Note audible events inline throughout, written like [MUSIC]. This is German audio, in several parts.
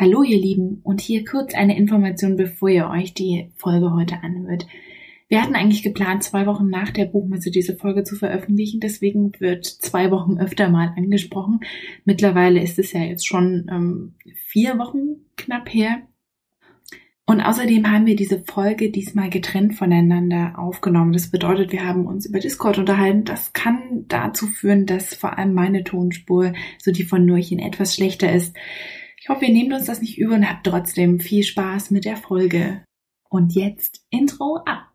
Hallo ihr Lieben und hier kurz eine Information, bevor ihr euch die Folge heute anhört. Wir hatten eigentlich geplant, zwei Wochen nach der Buchmesse diese Folge zu veröffentlichen, deswegen wird zwei Wochen öfter mal angesprochen. Mittlerweile ist es ja jetzt schon ähm, vier Wochen knapp her. Und außerdem haben wir diese Folge diesmal getrennt voneinander aufgenommen. Das bedeutet, wir haben uns über Discord unterhalten. Das kann dazu führen, dass vor allem meine Tonspur, so die von Nurchen, etwas schlechter ist. Ich hoffe, ihr nehmt uns das nicht übel und habt trotzdem viel Spaß mit der Folge. Und jetzt Intro ab.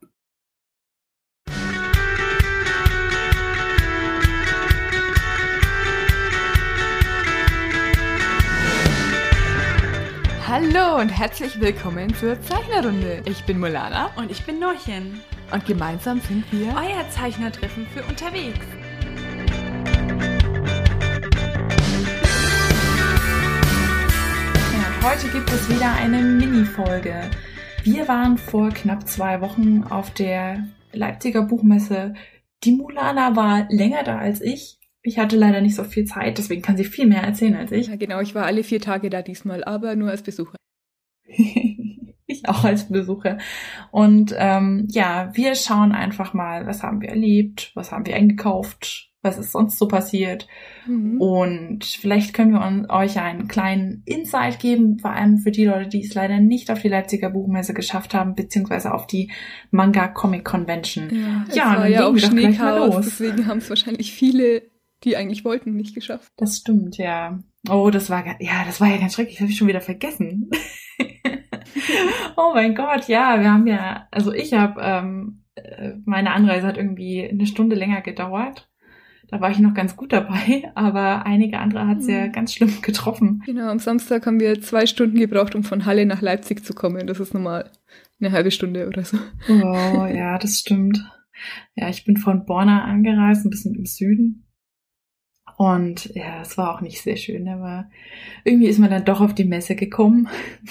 Hallo und herzlich willkommen zur Zeichnerrunde. Ich bin Molana Und ich bin Norchen, und gemeinsam sind wir euer Zeichnertreffen für unterwegs. Heute gibt es wieder eine Mini-Folge. Wir waren vor knapp zwei Wochen auf der Leipziger Buchmesse. Die Mulana war länger da als ich. Ich hatte leider nicht so viel Zeit, deswegen kann sie viel mehr erzählen als ich. Ja, genau, ich war alle vier Tage da diesmal, aber nur als Besucher. [LAUGHS] ich auch als Besucher. Und ähm, ja, wir schauen einfach mal, was haben wir erlebt, was haben wir eingekauft, was ist sonst so passiert. Mhm. Und vielleicht können wir uns, euch einen kleinen Insight geben, vor allem für die Leute, die es leider nicht auf die Leipziger Buchmesse geschafft haben, beziehungsweise auf die Manga Comic Convention. Ja, es Ja, war dann ja auch Schneechaos, deswegen haben es wahrscheinlich viele, die eigentlich wollten, nicht geschafft. Das stimmt, ja. Oh, das war ja, das war ja ganz schrecklich. Das habe ich schon wieder vergessen. [LAUGHS] oh mein Gott, ja, wir haben ja, also ich habe, ähm, äh, meine Anreise hat irgendwie eine Stunde länger gedauert. Da war ich noch ganz gut dabei, [LAUGHS] aber einige andere hat es ja Mhm. ganz schlimm getroffen. Genau, am Samstag haben wir zwei Stunden gebraucht, um von Halle nach Leipzig zu kommen. Das ist normal eine halbe Stunde oder so. Oh, ja, [LAUGHS] das stimmt. Ja, ich bin von Borna angereist, ein bisschen im Süden. Und ja, es war auch nicht sehr schön, aber irgendwie ist man dann doch auf die Messe gekommen.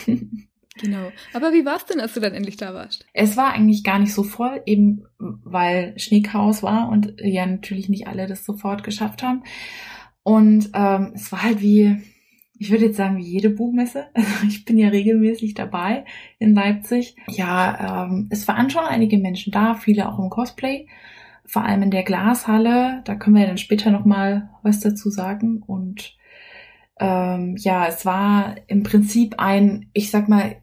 [LAUGHS] Genau. Aber wie war's denn, als du dann endlich da warst? Es war eigentlich gar nicht so voll, eben weil Schneechaos war und ja natürlich nicht alle das sofort geschafft haben. Und ähm, es war halt wie, ich würde jetzt sagen, wie jede Buchmesse. [LAUGHS] Also ich bin ja regelmäßig dabei in Leipzig. Ja, ähm, es waren schon einige Menschen da, viele auch im Cosplay. Vor allem in der Glashalle. Da können wir dann später nochmal was dazu sagen. Und ähm, ja, es war im Prinzip ein, ich sag mal,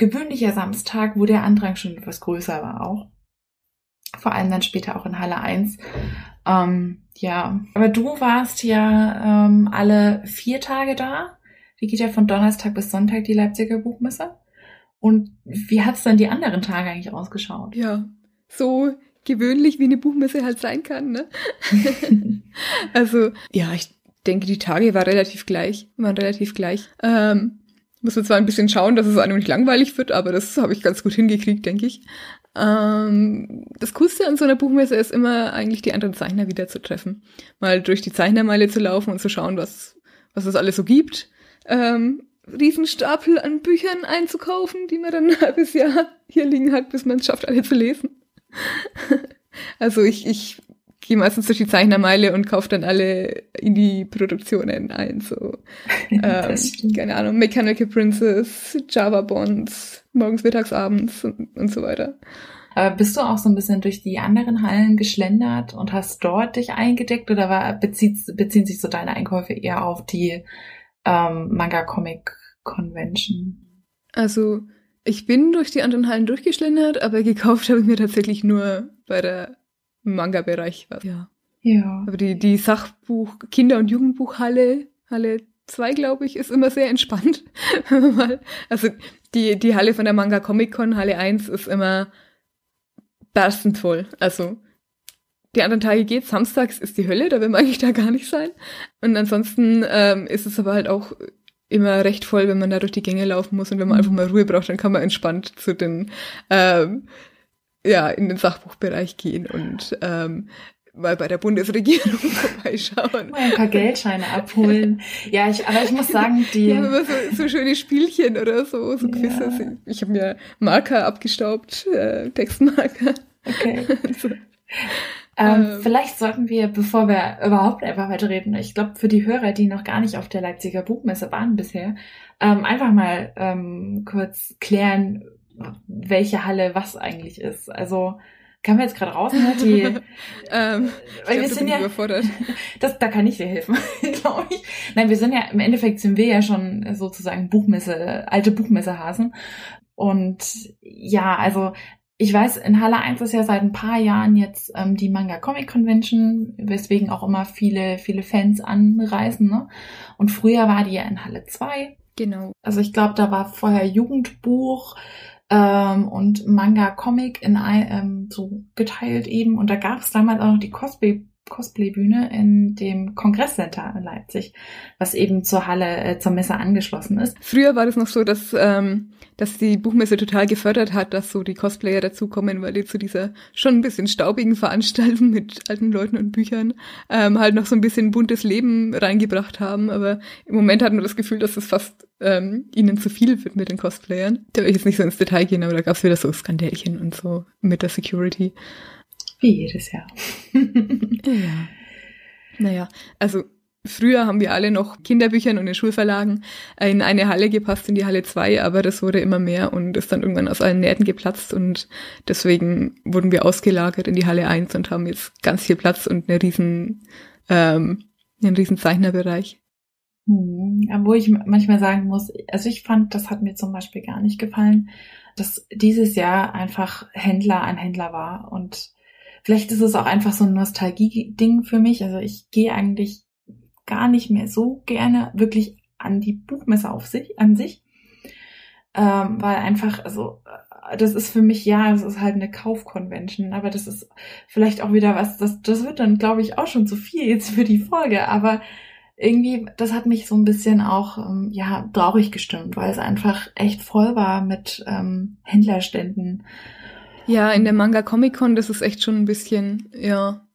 gewöhnlicher Samstag, wo der Andrang schon etwas größer war auch. Vor allem dann später auch in Halle 1. Ähm, ja, aber du warst ja ähm, alle vier Tage da. Die geht ja von Donnerstag bis Sonntag, die Leipziger Buchmesse. Und wie hat's dann die anderen Tage eigentlich ausgeschaut? Ja, so gewöhnlich, wie eine Buchmesse halt sein kann, ne? [LAUGHS] Also, ja, ich denke, die Tage waren relativ gleich, waren relativ gleich. Ähm, muss man zwar ein bisschen schauen, dass es einem nicht langweilig wird, aber das habe ich ganz gut hingekriegt, denke ich. Ähm, das Coolste an so einer Buchmesse ist immer eigentlich die anderen Zeichner wieder zu treffen. Mal durch die Zeichnermeile zu laufen und zu schauen, was, was es alles so gibt. Ähm, Riesenstapel an Büchern einzukaufen, die man dann ein halbes Jahr hier liegen hat, bis man es schafft, alle zu lesen. [LAUGHS] Also ich, ich gehe meistens durch die Zeichnermeile und kaufe dann alle Indie-Produktionen ein. So, [LAUGHS] ähm, keine Ahnung, Mechanical Princess, Java Bonds, morgens, mittags, abends und, und so weiter. Aber bist du auch so ein bisschen durch die anderen Hallen geschlendert und hast dort dich eingedeckt oder war, bezieht, beziehen sich so deine Einkäufe eher auf die ähm, Manga Comic Convention? Also ich bin durch die anderen Hallen durchgeschlendert, aber gekauft [LAUGHS] habe ich mir tatsächlich nur bei der Manga-Bereich was. Ja. Ja. Aber die, die Sachbuch, Kinder- und Jugendbuchhalle, Halle 2, glaube ich, ist immer sehr entspannt. [LAUGHS] Also die, die Halle von der Manga Comic Con, Halle 1, ist immer berstend voll. Also die anderen Tage geht's, samstags ist die Hölle, da will man [LAUGHS] eigentlich da gar nicht sein. Und ansonsten ähm, ist es aber halt auch immer recht voll, wenn man da durch die Gänge laufen muss und wenn man einfach mal Ruhe braucht, dann kann man entspannt zu den ähm, ja, in den Sachbuchbereich gehen und ähm, mal bei der Bundesregierung [LAUGHS] vorbeischauen. Mal ein paar Geldscheine abholen. [LAUGHS] Ja, ich, aber ich muss sagen, die. Haben immer so, so schöne Spielchen oder so, so Ja. Quizzes. Ich habe mir Marker abgestaubt, äh, Textmarker. Okay. [LAUGHS] So. Ähm, ähm, vielleicht sollten wir, bevor wir überhaupt einfach weiterreden, ich glaube, für die Hörer, die noch gar nicht auf der Leipziger Buchmesse waren bisher, ähm, einfach mal ähm, kurz klären, welche Halle was eigentlich ist. Also kann man jetzt gerade raus, ne? Die, [LAUGHS] ähm, weil glaub, wir sind ja, überfordert. [LAUGHS] Das, da kann ich dir helfen, [LAUGHS] glaube ich. Nein, wir sind ja, im Endeffekt sind wir ja schon sozusagen Buchmesse, alte Buchmessehasen. Und ja, also ich weiß, in Halle 1 ist ja seit ein paar Jahren jetzt ähm, die Manga Comic Convention, weswegen auch immer viele, viele Fans anreisen. Ne? Und früher war die ja in Halle 2. Genau. Also ich glaube, da war vorher Jugendbuch, ähm, und Manga Comic in ein, ähm, so geteilt eben. Und da gab es damals auch noch die Cosplay Cosplay-Bühne in dem Kongresscenter in Leipzig, was eben zur Halle, äh, zur Messe angeschlossen ist. Früher war das noch so, dass, ähm, dass die Buchmesse total gefördert hat, dass so die Cosplayer dazukommen, weil die zu dieser schon ein bisschen staubigen Veranstaltung mit alten Leuten und Büchern ähm, halt noch so ein bisschen buntes Leben reingebracht haben. Aber im Moment hat man das Gefühl, dass es fast ähm, ihnen zu viel wird mit den Cosplayern. Da will ich jetzt nicht so ins Detail gehen, aber da gab es wieder so Skandälchen und so mit der Security. Wie jedes Jahr. [LAUGHS] ja. Naja, also früher haben wir alle noch Kinderbüchern und in Schulverlagen in eine Halle gepasst, in die Halle 2, aber das wurde immer mehr und ist dann irgendwann aus allen Nähten geplatzt und deswegen wurden wir ausgelagert in die Halle 1 und haben jetzt ganz viel Platz und eine riesen, ähm, einen riesen Zeichnerbereich. Hm, wo ich manchmal sagen muss, also ich fand, das hat mir zum Beispiel gar nicht gefallen, dass dieses Jahr einfach Händler ein Händler war und Vielleicht ist es auch einfach so ein Nostalgie-Ding für mich. Also ich gehe eigentlich gar nicht mehr so gerne wirklich an die Buchmesse auf sich, an sich. Ähm, weil einfach, also das ist für mich, ja, es ist halt eine Kaufconvention, aber das ist vielleicht auch wieder was, das, das wird dann, glaube ich, auch schon zu viel jetzt für die Folge, aber irgendwie, das hat mich so ein bisschen auch, ähm, ja, traurig gestimmt, weil es einfach echt voll war mit ähm, Händlerständen ja, in der Manga Comic Con, das ist echt schon ein bisschen, ja,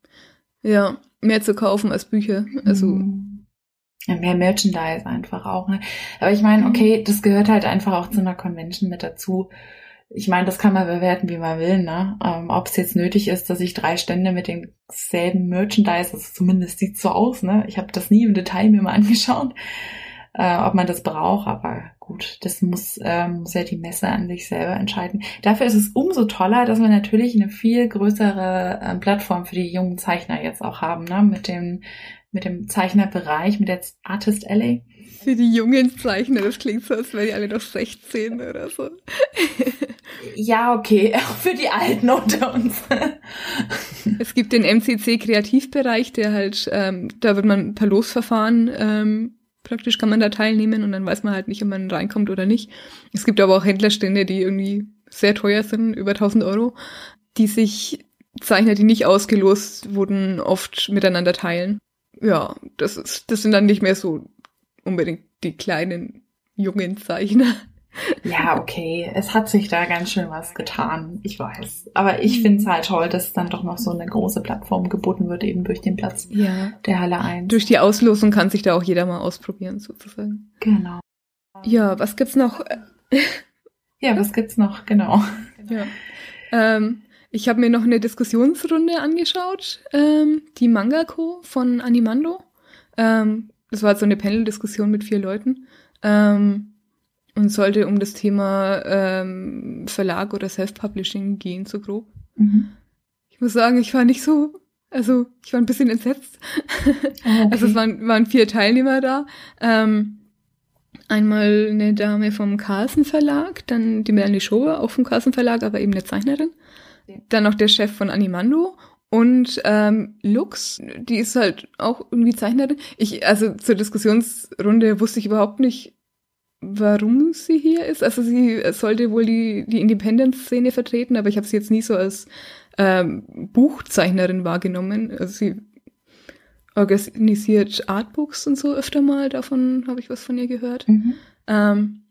ja, mehr zu kaufen als Bücher. Also. Mhm. Ja, mehr Merchandise einfach auch. Ne? Aber ich meine, okay, das gehört halt einfach auch zu einer Convention mit dazu. Ich meine, das kann man bewerten, wie man will, ne? Ähm, Ob es jetzt nötig ist, dass ich drei Stände mit demselben Merchandise, also zumindest sieht so aus, ne? Ich habe das nie im Detail mir mal angeschaut, äh, ob man das braucht, aber gut, das muss, ähm, muss ja die Messe an sich selber entscheiden. Dafür ist es umso toller, dass wir natürlich eine viel größere äh, Plattform für die jungen Zeichner jetzt auch haben, ne? mit dem, mit dem Zeichnerbereich, mit der Artist Alley. Für die jungen Zeichner, das klingt so, als wären die alle noch 16 oder so. [LAUGHS] ja, okay, auch [LAUGHS] für die Alten unter uns. es gibt den MCC Kreativbereich, der halt, ähm, da wird man per Losverfahren ähm, praktisch kann man da teilnehmen und dann weiß man halt nicht, ob man reinkommt oder nicht. Es gibt aber auch Händlerstände, die irgendwie sehr teuer sind, über 1000 Euro, die sich Zeichner, die nicht ausgelost wurden, oft miteinander teilen. Ja, das ist, das sind dann nicht mehr so unbedingt die kleinen jungen Zeichner. Ja, okay. Es hat sich da ganz schön was getan. Ich weiß. Aber ich mhm. finde es halt toll, dass dann doch noch so eine große Plattform geboten wird, eben durch den Platz ja. der Halle 1. Durch die Auslosung kann sich da auch jeder mal ausprobieren, sozusagen. Genau. Ja, was gibt's noch? [LAUGHS] ja, was gibt's noch? Genau. Ja. Ähm, ich habe mir noch eine Diskussionsrunde angeschaut, ähm, die Mangako von Animando. Ähm, das war so eine Panel-Diskussion mit vier Leuten. Ähm, und sollte um das Thema ähm, Verlag oder Self-Publishing gehen, so grob. Mhm. Ich muss sagen, ich war nicht so, also ich war ein bisschen entsetzt. Okay. Also es waren, waren vier Teilnehmer da. Ähm, einmal eine Dame vom Carlsen Verlag, dann die Melanie Schober, auch vom Carlsen Verlag, aber eben eine Zeichnerin. Dann noch der Chef von Animando und ähm, Lux, die ist halt auch irgendwie Zeichnerin. Ich, also zur Diskussionsrunde wusste ich überhaupt nicht, warum sie hier ist. Also sie sollte wohl die, die Independent-Szene vertreten, aber ich habe sie jetzt nie so als ähm, Buchzeichnerin wahrgenommen. Also sie organisiert Artbooks und so öfter mal, davon habe ich was von ihr gehört. Mhm. Ähm,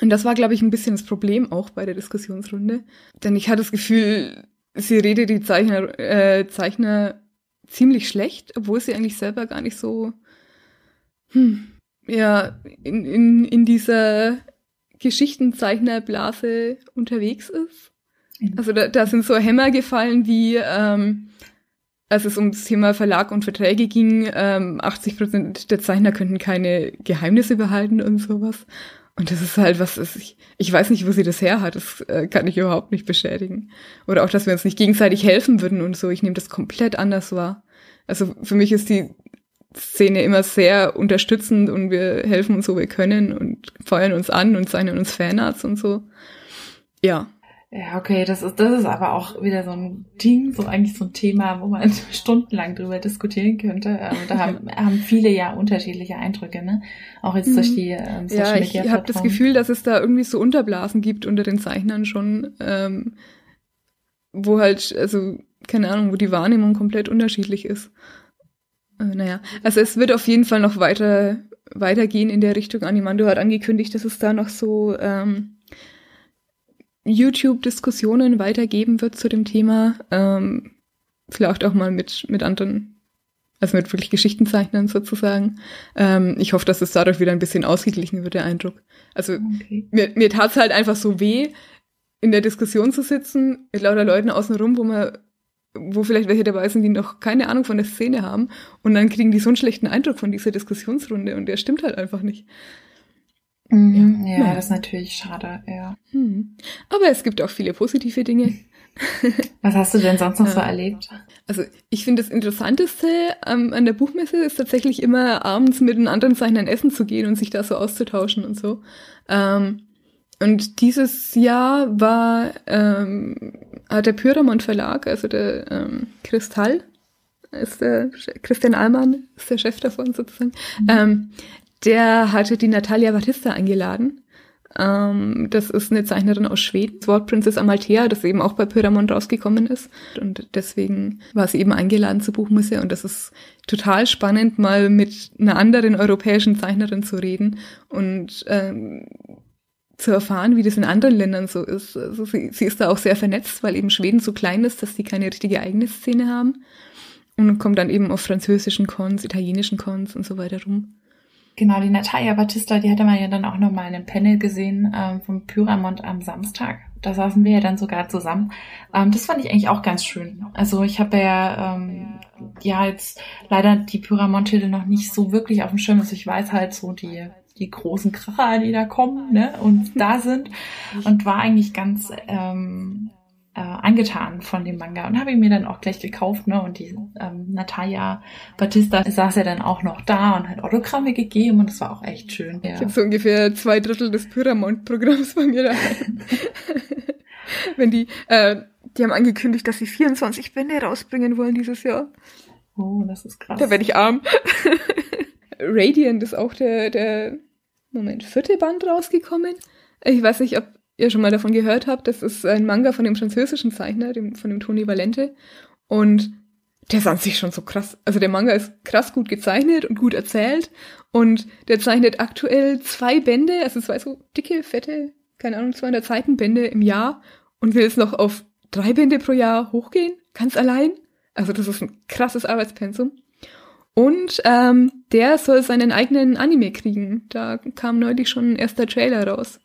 und das war, glaube ich, ein bisschen das Problem auch bei der Diskussionsrunde. Denn ich hatte das Gefühl, sie redet die Zeichner, äh, Zeichner ziemlich schlecht, obwohl sie eigentlich selber gar nicht so hm, ja, in, in, in dieser Geschichtenzeichnerblase unterwegs ist. Also da, da sind so Hämmer gefallen wie, ähm, als es um das Thema Verlag und Verträge ging, ähm, 80 Prozent der Zeichner könnten keine Geheimnisse behalten und sowas. Und das ist halt was, ist, ich, ich weiß nicht, wo sie das her hat, das äh, kann ich überhaupt nicht bestätigen. Oder auch, dass wir uns nicht gegenseitig helfen würden und so. Ich nehme das komplett anders wahr. Also für mich ist die Szene immer sehr unterstützend und wir helfen uns, wo wir können und feuern uns an und zeichnen uns Fanarts und so. Ja. Ja, okay, das ist, das ist aber auch wieder so ein Ding, so eigentlich so ein Thema, wo man [LAUGHS] stundenlang drüber diskutieren könnte. Aber da haben, [LAUGHS] haben viele ja unterschiedliche Eindrücke, ne? Auch jetzt durch die ähm, Social ja, Media. Ich habe das Gefühl, dass es da irgendwie so Unterblasen gibt unter den Zeichnern schon, ähm, wo halt, also, keine Ahnung, wo die Wahrnehmung komplett unterschiedlich ist. Äh, naja, also es wird auf jeden Fall noch weiter weitergehen in der Richtung. Animando hat angekündigt, dass es da noch so ähm, YouTube-Diskussionen weitergeben wird zu dem Thema. Ähm, vielleicht auch mal mit, mit anderen, also mit wirklich Geschichtenzeichnern sozusagen. Ähm, ich hoffe, dass es dadurch wieder ein bisschen ausgeglichen wird, der Eindruck. Also okay. mir, mir tat es halt einfach so weh, in der Diskussion zu sitzen mit lauter Leuten außenrum, wo man wo vielleicht welche dabei sind, die noch keine Ahnung von der Szene haben und dann kriegen die so einen schlechten Eindruck von dieser Diskussionsrunde und der stimmt halt einfach nicht. Mhm, ja, ja, das ist natürlich schade, ja. Hm. Aber es gibt auch viele positive Dinge. [LAUGHS] Was hast du denn sonst noch so erlebt? Also ich finde das Interessanteste ähm, an der Buchmesse ist tatsächlich immer abends mit den anderen Zeichnern essen zu gehen und sich da so auszutauschen und so. Ähm, und dieses Jahr war ähm, hat der Pyramont Verlag, also der ähm, Kristall, ist der Christian Allmann ist der Chef davon sozusagen. Mhm. Ähm, der hatte die Natalia Batista eingeladen. Ähm, das ist eine Zeichnerin aus Schweden, das Wort Princess Amalthea, das eben auch bei Pyramont rausgekommen ist. Und deswegen war sie eben eingeladen zur Buchmesse und das ist total spannend, mal mit einer anderen europäischen Zeichnerin zu reden und ähm, zu erfahren, wie das in anderen Ländern so ist. Also sie, sie ist da auch sehr vernetzt, weil eben Schweden so klein ist, dass sie keine richtige eigene Szene haben. Und kommt dann eben auf französischen Cons, italienischen Cons und so weiter rum. Genau, die Natalia Batista, die hatte man ja dann auch nochmal in einem Panel gesehen ähm, vom Pyramont am Samstag. Da saßen wir ja dann sogar zusammen. Ähm, das fand ich eigentlich auch ganz schön. Also ich habe ja, ähm, ja jetzt leider die Pyramont-Titel noch nicht so wirklich auf dem Schirm. Also ich weiß halt so die die großen Kracher, die da kommen ne, und da sind. Und war eigentlich ganz ähm, äh, angetan von dem Manga und habe ihn mir dann auch gleich gekauft. Ne? Und die ähm, Natalia Batista saß ja dann auch noch da und hat Autogramme gegeben und das war auch echt schön. Ja. Ich habe so ungefähr zwei Drittel des Pyramont-Programms bei mir daheim. [LAUGHS] Wenn die, äh, die haben angekündigt, dass sie 24 Bände rausbringen wollen dieses Jahr. Oh, das ist krass. Da werde ich arm. [LAUGHS] Radiant ist auch der, der, Moment, vierte Band rausgekommen. Ich weiß nicht, ob ihr schon mal davon gehört habt. Das ist ein Manga von dem französischen Zeichner, dem, von dem Tony Valente. Und der ist an sich schon so krass. Also der Manga ist krass gut gezeichnet und gut erzählt. Und der zeichnet aktuell zwei Bände, also zwei so dicke, fette, keine Ahnung, 200 Seitenbände im Jahr und will jetzt noch auf drei Bände pro Jahr hochgehen, ganz allein. Also das ist ein krasses Arbeitspensum. Und ähm, der soll seinen eigenen Anime kriegen. Da kam neulich schon ein erster Trailer raus.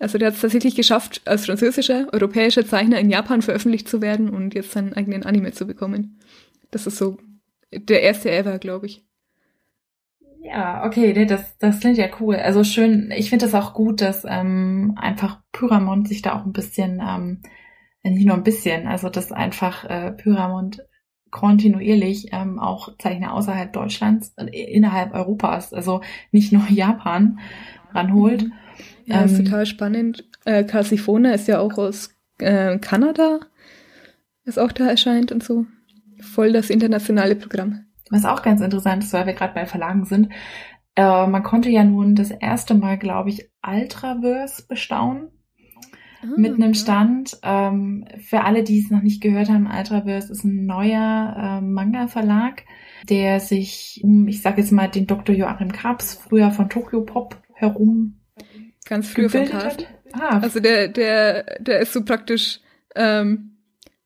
Also der hat es tatsächlich geschafft, als französischer, europäischer Zeichner in Japan veröffentlicht zu werden und jetzt seinen eigenen Anime zu bekommen. Das ist so der erste ever, glaube ich. Ja, okay, nee, das, das klingt ja cool. Also schön, ich finde das auch gut, dass ähm, einfach Pyramont sich da auch ein bisschen, ähm, nicht nur ein bisschen, also dass einfach äh, Pyramont kontinuierlich ähm, auch Zeichner außerhalb Deutschlands, äh, innerhalb Europas, also nicht nur [LAUGHS] Japan ranholt. Mhm. Ja, ähm, ist total spannend. Äh, Calcifona ist ja auch aus äh, Kanada, ist auch da erscheint und so. Voll das internationale Programm. Was auch ganz interessant ist, weil wir gerade bei Verlagen sind. Äh, man konnte ja nun das erste Mal, glaube ich, Ultraverse bestaunen mit einem Stand. Ähm, für alle, die es noch nicht gehört haben, Ultraverse ist ein neuer äh, Manga-Verlag, der sich um, ich sage jetzt mal, den Dr. Joachim Krabs, früher von Tokyo Pop herum Ganz früher von Cast. Ah. Also der, der, der ist so praktisch ähm,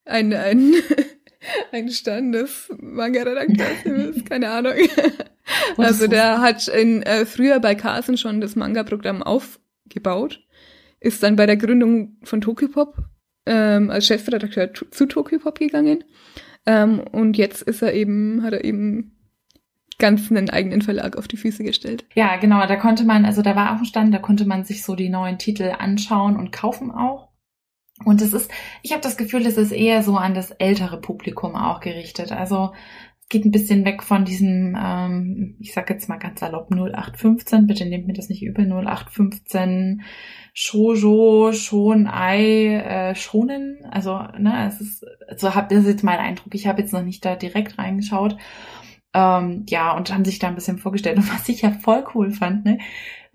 ein, ein, [LAUGHS] ein Standes Manga-Redakteur, [LAUGHS] keine Ahnung. also der hat in, äh, früher bei Carson schon das Manga-Programm aufgebaut ist dann bei der Gründung von Tokyopop ähm, als Chefredakteur zu Tokyo Pop gegangen. Ähm, und jetzt ist er eben, hat er eben ganz einen eigenen Verlag auf die Füße gestellt. Ja, genau, da konnte man, also da war auch ein Stand, da konnte man sich so die neuen Titel anschauen und kaufen auch. Und es ist, ich habe das Gefühl, es ist eher so an das ältere Publikum auch gerichtet. Also geht ein bisschen weg von diesem, ähm, ich sag jetzt mal ganz salopp 0815, bitte nehmt mir das nicht übel, 0815 Shoujo, Shonei, äh, Shonen. Also, ne, es ist, so hab, das ist jetzt mein Eindruck. Ich habe jetzt noch nicht da direkt reingeschaut. Ähm, ja, und haben sich da ein bisschen vorgestellt. [LAUGHS] Und was ich ja voll cool fand, ne,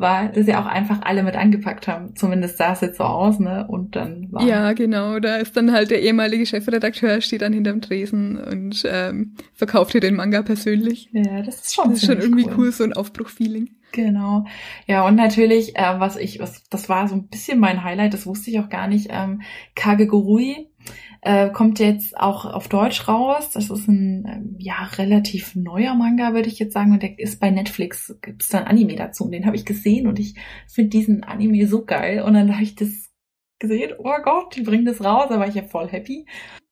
war, dass sie auch einfach alle mit angepackt haben. Zumindest sah es jetzt so aus, ne? Und dann war. Ja, genau. Da ist dann halt der ehemalige Chefredakteur, steht dann hinterm Tresen und ähm, verkauft hier den Manga persönlich. Ja, das ist schon, das ist schon irgendwie cool. cool, so ein Aufbruchfeeling. Genau. Ja, und natürlich, äh, was ich, was, das war so ein bisschen mein Highlight, das wusste ich auch gar nicht, ähm, Kagegurui äh, kommt jetzt auch auf Deutsch raus. Das ist ein ähm, ja relativ neuer Manga, würde ich jetzt sagen. Und der ist bei Netflix. Gibt es da ein Anime dazu? Und den habe ich gesehen und ich finde diesen Anime so geil. Und dann habe ich das gesehen, oh Gott, die bringen das raus, da war ich ja voll happy.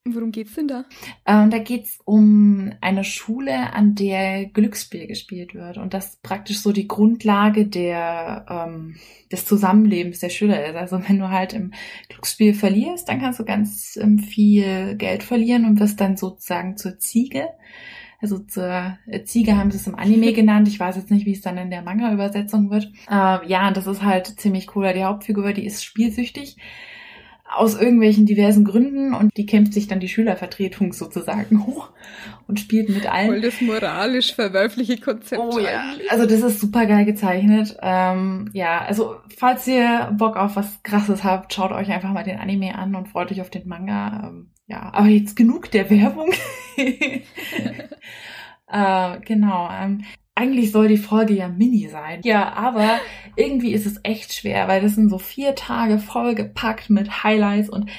Worum geht's denn da? Ähm, da geht's um eine Schule, an der Glücksspiel gespielt wird und das praktisch so die Grundlage der ähm, des Zusammenlebens der Schüler ist. Also wenn du halt im Glücksspiel verlierst, dann kannst du ganz ähm, viel Geld verlieren und wirst dann sozusagen zur Ziege. Also zur Ziege haben sie es im Anime [LAUGHS] genannt. Ich weiß jetzt nicht, wie es dann in der Manga-Übersetzung wird. Äh, ja, und das ist halt ziemlich cool. Die Hauptfigur, die ist spielsüchtig aus irgendwelchen diversen Gründen und die kämpft sich dann die Schülervertretung sozusagen [LAUGHS] hoch und spielt mit allen. Voll das moralisch verwerfliche Konzept. Oh ja, also das ist super geil gezeichnet. Ähm, ja, also falls ihr Bock auf was Krasses habt, schaut euch einfach mal den Anime an und freut euch auf den Manga. Ähm, ja, aber jetzt genug der Werbung. [LAUGHS] äh, genau. Ähm, eigentlich soll die Folge ja mini sein. Ja, aber irgendwie ist es echt schwer, weil das sind so vier Tage vollgepackt mit Highlights und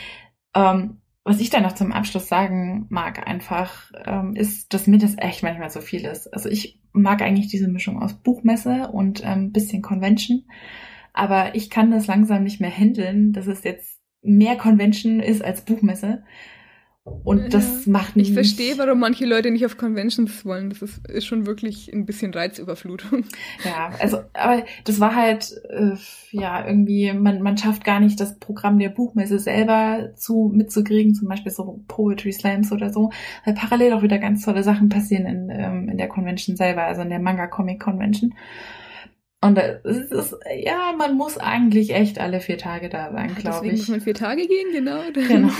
ähm, was ich da noch zum Abschluss sagen mag einfach, ähm, ist, dass mir das echt manchmal so viel ist. Also ich mag eigentlich diese Mischung aus Buchmesse und ähm, bisschen Convention, aber ich kann das langsam nicht mehr handeln, dass es jetzt mehr Convention ist als Buchmesse. Und das macht mich. Ich verstehe, warum manche Leute nicht auf Conventions wollen. Das ist, ist schon wirklich ein bisschen Reizüberflutung. Ja, also, aber das war halt, äh, ja, irgendwie, man, man schafft gar nicht das Programm der Buchmesse selber zu mitzukriegen, zum Beispiel so Poetry Slams oder so, weil parallel auch wieder ganz tolle Sachen passieren in, ähm, in der Convention selber, also in der Manga Comic Convention. Und es ist, ja, man muss eigentlich echt alle vier Tage da sein, glaube ich. Muss man vier Tage gehen, genau. [LAUGHS] Genau.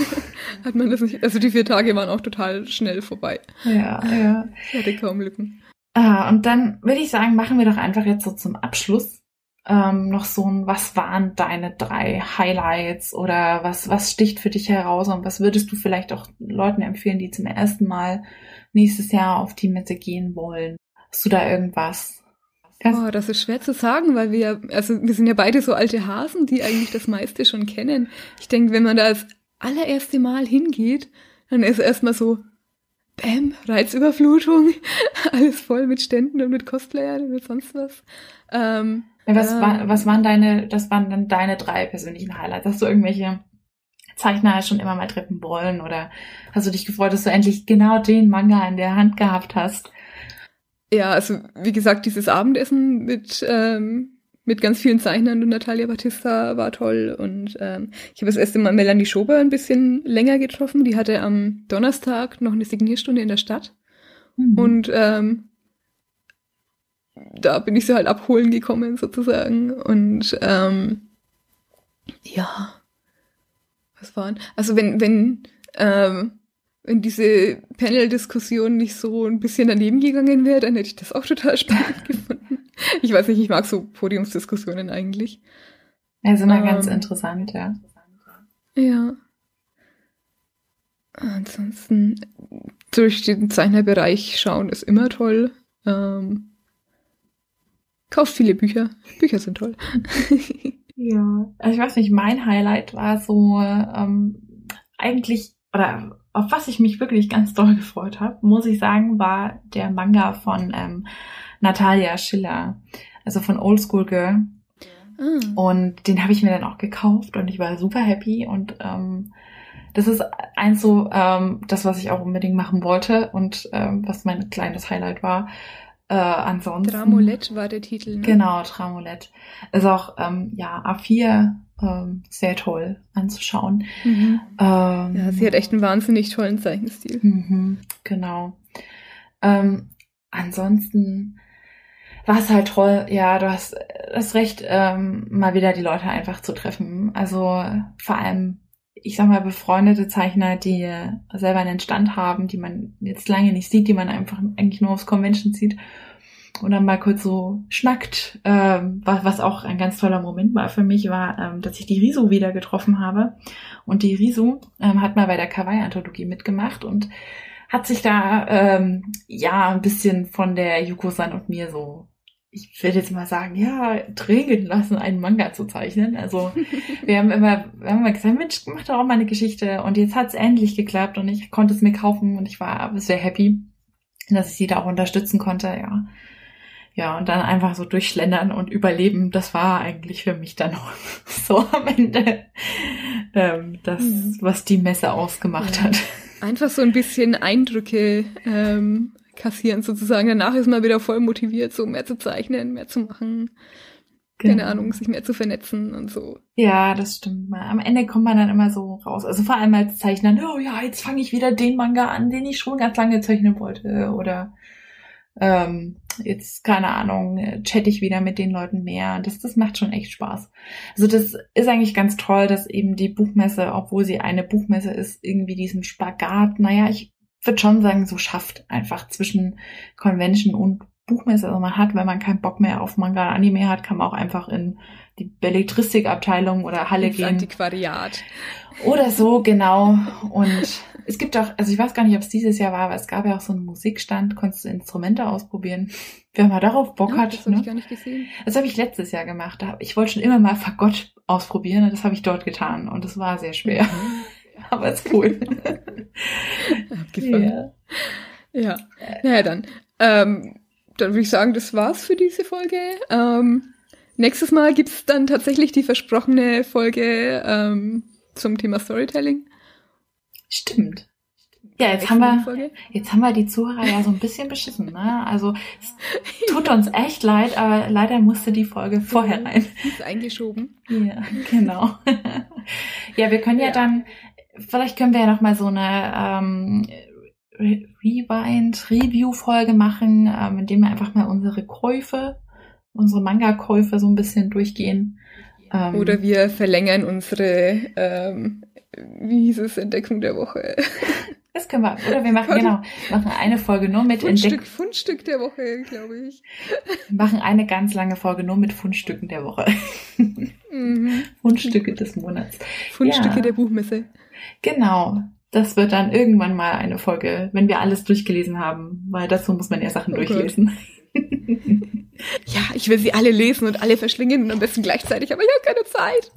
Hat man das nicht, also die vier Tage waren auch total schnell vorbei. Ja, ja. Ich hatte kaum Lücken. Ah, und dann würde ich sagen, machen wir doch einfach jetzt so zum Abschluss ähm, noch so ein, was waren deine drei Highlights oder was, was sticht für dich heraus und was würdest du vielleicht auch Leuten empfehlen, die zum ersten Mal nächstes Jahr auf die Messe gehen wollen? Hast du da irgendwas? Oh, das ist schwer zu sagen, weil wir, also wir sind ja beide so alte Hasen, die eigentlich das meiste schon kennen. Ich denke, wenn man da das allererste Mal hingeht, dann ist erstmal so, Bäm, Reizüberflutung, [LAUGHS] alles voll mit Ständen und mit Cosplayern und mit sonst was. Ähm, was, äh, war, was waren deine, das waren dann deine drei persönlichen Highlights? Hast du irgendwelche Zeichner schon immer mal treffen wollen oder hast du dich gefreut, dass du endlich genau den Manga in der Hand gehabt hast? Ja, also wie gesagt, dieses Abendessen mit, ähm, mit ganz vielen Zeichnern und Natalia Batista war toll. Und ähm, ich habe das erste Mal Melanie Schober ein bisschen länger getroffen. Die hatte am Donnerstag noch eine Signierstunde in der Stadt. Mhm. Und ähm, da bin ich sie halt abholen gekommen sozusagen. Und ähm, ja, was waren? Also wenn, wenn ähm, wenn diese Panel-Diskussion nicht so ein bisschen daneben gegangen wäre, dann hätte ich das auch total [LAUGHS] spannend gefunden. Ich weiß nicht, ich mag so Podiumsdiskussionen eigentlich. Ja, sind ähm, ganz interessant, ja. Ja. Ansonsten durch den Zeichnerbereich schauen ist immer toll. Ähm, kauft viele Bücher. Bücher sind toll. [LAUGHS] ja, also ich weiß nicht, mein Highlight war so ähm, eigentlich, oder auf was ich mich wirklich ganz doll gefreut habe, muss ich sagen, war der Manga von ähm, Natalia Schiller, also von Old School Girl. Mm. Und den habe ich mir dann auch gekauft und ich war super happy und ähm, das ist eins so, ähm, das, was ich auch unbedingt machen wollte und ähm, was mein kleines Highlight war. Äh, ansonsten. Dramolett war der Titel. Ne? Genau, Tramolett. Ist auch, ähm, ja, A4 ähm, sehr toll anzuschauen. Mhm. Ähm, Ja, sie hat echt einen wahnsinnig tollen Zeichenstil. Mhm, genau. Ähm, ansonsten war es halt toll, ja, du hast das Recht, ähm, mal wieder die Leute einfach zu treffen. Also vor allem, ich sag mal, befreundete Zeichner, die selber einen Stand haben, die man jetzt lange nicht sieht, die man einfach eigentlich nur aufs Convention sieht und dann mal kurz so schnackt. Ähm, was, was auch ein ganz toller Moment war für mich, war, ähm, dass ich die Risu wieder getroffen habe. Und die Risu ähm, hat mal bei der Kawaii-Anthologie mitgemacht und hat sich da ähm, ja ein bisschen von der Yuko-san und mir so, ich würde jetzt mal sagen, ja, drängen lassen, einen Manga zu zeichnen. Also wir haben immer, wir haben immer gesagt, Mensch, mach doch auch mal eine Geschichte. Und jetzt hat es endlich geklappt und ich konnte es mir kaufen und ich war sehr happy, dass ich sie da auch unterstützen konnte, ja. Ja, und dann einfach so durchschlendern und überleben, das war eigentlich für mich dann auch [LAUGHS] so am Ende ähm, das, Mhm. was die Messe ausgemacht Ja. hat. Einfach so ein bisschen Eindrücke ähm, kassieren sozusagen. Danach ist man wieder voll motiviert, so mehr zu zeichnen, mehr zu machen. Keine Genau. Ahnung, sich mehr zu vernetzen und so. Ja, das stimmt. Am Ende kommt man dann immer so raus. Also vor allem als Zeichner, oh ja, jetzt fange ich wieder den Manga an, den ich schon ganz lange zeichnen wollte. Oder ähm, jetzt, keine Ahnung, chatte ich wieder mit den Leuten mehr. Das, das macht schon echt Spaß. Also das ist eigentlich ganz toll, dass eben die Buchmesse, obwohl sie eine Buchmesse ist, irgendwie diesen Spagat, naja, ich würde schon sagen, so schafft einfach zwischen Convention und Buchmesse. Also man hat, wenn man keinen Bock mehr auf Manga und Anime hat, kann man auch einfach in die Belletristikabteilung oder Halle Ins gehen. Antiquariat. Oder so, genau. Und es gibt auch, also ich weiß gar nicht, ob es dieses Jahr war, aber es gab ja auch so einen Musikstand, konntest du Instrumente ausprobieren. Wer mal darauf Bock Ja, hat, das habe ich ne? gar nicht gesehen. Das habe ich letztes Jahr gemacht. Ich wollte schon immer mal Fagott ausprobieren und das habe ich dort getan. Und es war sehr schwer. [LAUGHS] Aber ist cool. [LAUGHS] Abgefahren. Ja. Naja, dann. Ähm, dann würde ich sagen, das war's für diese Folge. Ähm, nächstes Mal gibt's dann tatsächlich die versprochene Folge ähm, zum Thema Storytelling. Stimmt. Ja, jetzt haben wir, jetzt haben wir die Zuhörer ja so ein bisschen beschissen, ne? Also, es tut uns echt leid, aber leider musste die Folge vorher rein. Ist eingeschoben. Ja, genau. [LAUGHS] ja, wir können ja, Ja. dann, vielleicht können wir ja noch mal so eine ähm, Re- Rewind-Review-Folge machen, ähm, indem wir einfach mal unsere Käufe, unsere Manga-Käufe so ein bisschen durchgehen. Ähm, Oder wir verlängern unsere, ähm, wie hieß es, Entdeckung der Woche. [LAUGHS] das können wir, oder wir machen, genau, machen eine Folge nur mit Fundstück, Fundstück der Woche, glaube ich. machen eine ganz lange Folge nur mit Fundstücken der Woche. Mhm. [LAUGHS] Fundstücke des Monats. Fundstücke Ja. der Buchmesse. Genau. Das wird dann irgendwann mal eine Folge, wenn wir alles durchgelesen haben, weil dazu muss man ja Sachen Oh durchlesen. [LAUGHS] Ja, ich will sie alle lesen und alle verschlingen und am besten gleichzeitig, aber ich habe keine Zeit.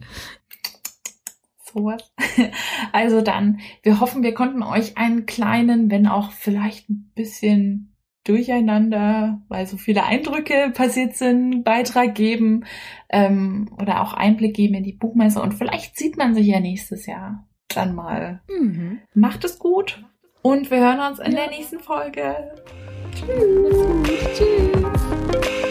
Sowas. [LAUGHS] Also dann, wir hoffen, wir konnten euch einen kleinen, wenn auch vielleicht ein bisschen durcheinander, weil so viele Eindrücke passiert sind, Beitrag geben ähm, oder auch Einblick geben in die Buchmesse und vielleicht sieht man sich ja nächstes Jahr dann mal. Mhm. Macht es gut und wir hören uns in ja. der nächsten Folge. Tschüss. Tschüss.